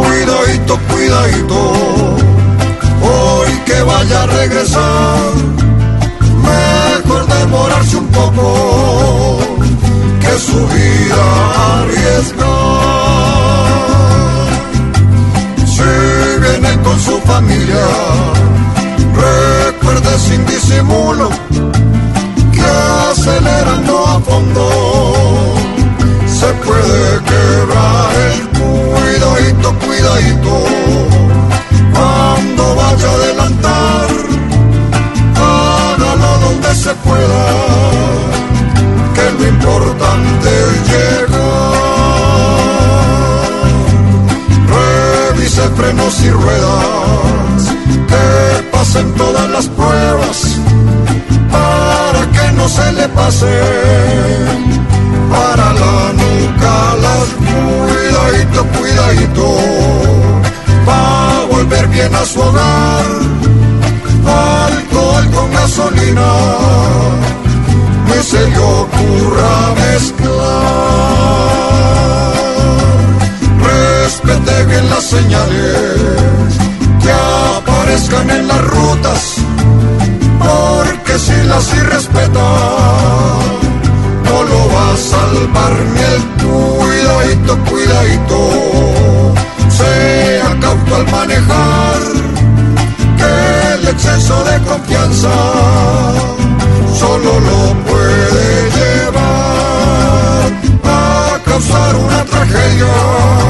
cuidadito, cuidadito, hoy que vaya a regresar, mejor demorarse un poco que su vida arriesgar. Si viene con su familia, recuerde sin disimulo que acelerando a fondo Cuando vaya a adelantar, hágalo donde se pueda, que lo importante es llegar. Revise frenos y ruedas, que pasen todas las pruebas para que no se le pase para su hogar alcohol con gasolina ni se le ocurra mezclar. Respete bien las señales que aparezcan en las rutas porque si las irrespeta no lo va a salvar ni confianza solo lo puede llevar a causar una tragedia.